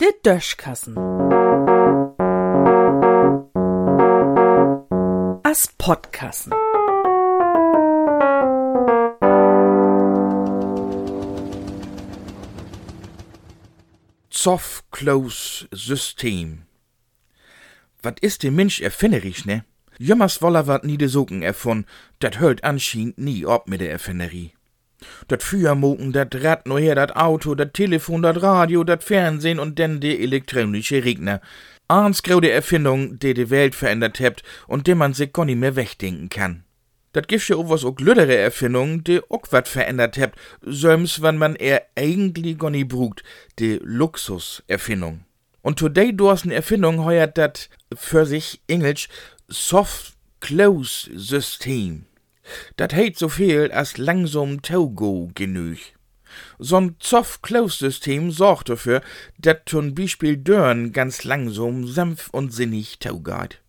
Der Döschkassen. As Podkassen. Soft Close System. Wat is de Mensch erfinderisch, ne? Jommers woller wat nie de Socken erfun, dat hört anscheinend nie ob mit der Erfinderie. Dat Feuermoken, dat Rad her, dat Auto, dat Telefon, dat Radio, dat Fernsehen und denn de elektronische Regner. Ahns graude Erfindung, die die Welt verändert hebt und dem man sich gar nicht mehr wegdenken kann. Dat gibt ja auch was auch glüdere Erfindung, die auch wat verändert hebt, söms, wann man er eigentlich gar nicht brugt, die Luxuserfindung. Und today dorsen Erfindung heuert dat für sich Englisch Soft Close System. Dat heit so viel als langsam Togo genüg. So'n Soft Close System sorgt dafür, dat zum Beispiel Dörren ganz langsam, sanft und sinnig taugat.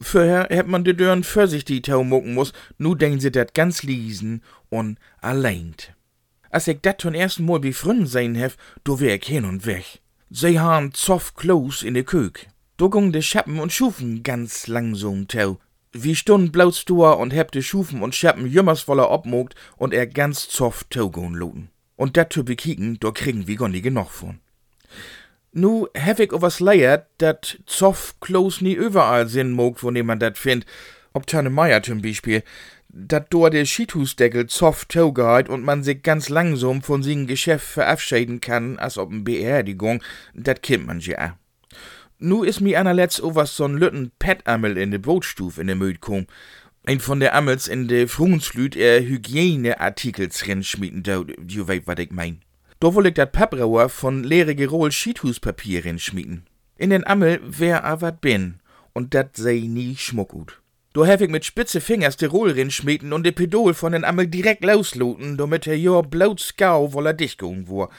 Vorher hätt man de Dörren vorsichtig tau mucken muss, nu denken sie dat ganz liesen und alleint. Als ich dat zum ersten Mal wie frünn sein hef, do wär ich hin und weg. Sie han soft close in de Kök. Do gung de Schappen und Schufen ganz langsam tau. Wie stund blaust du und heb de Schufen und Schappen jümmers voller obmogt und er ganz soft tau gon loten. Und dat zu bekicken, do kriegen wir gar nie genug von. Nu hef ich was leiert, dat soft close nie überall sinn mogt, wo man dat find. Ob Tanne Meier zum Beispiel. Dat dort der Skithusdeckel soft taugeheit und man sich ganz langsam von sin Geschäft verabschieden kann, als ob n Beerdigung, dat kennt man ja. Nu is mi anerletzt o was so'n lütten Pettammel in de Bootstuf in de Möd kom. Ein von der Ammels in de Frunslüt er Hygieneartikels schmieden, da, du weißt, wat ich mein. Da woll ich dat Papprauer von leere Gerol Schiethuspapier schmieden. In den Ammel wär a wat bin, und dat sei nie schmuckgut. Do hef ich mit spitze Fingers de Roll schmieden und de Pedol von den Ammel direkt losloten, damit er jo blaut Skau woller dicht gong wur.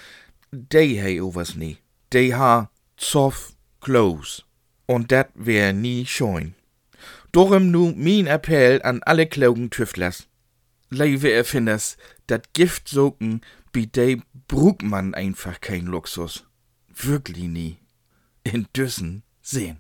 Dei hei o was nie. Dei ha zoff close. Und dat wär nie schoin. Dorum nu min Appell an alle klugen Tüftlers. Leiwe Erfinders, dat Gift soken, bi dei brug einfach kein Luxus. Wirklich nie. In Düssen sehen.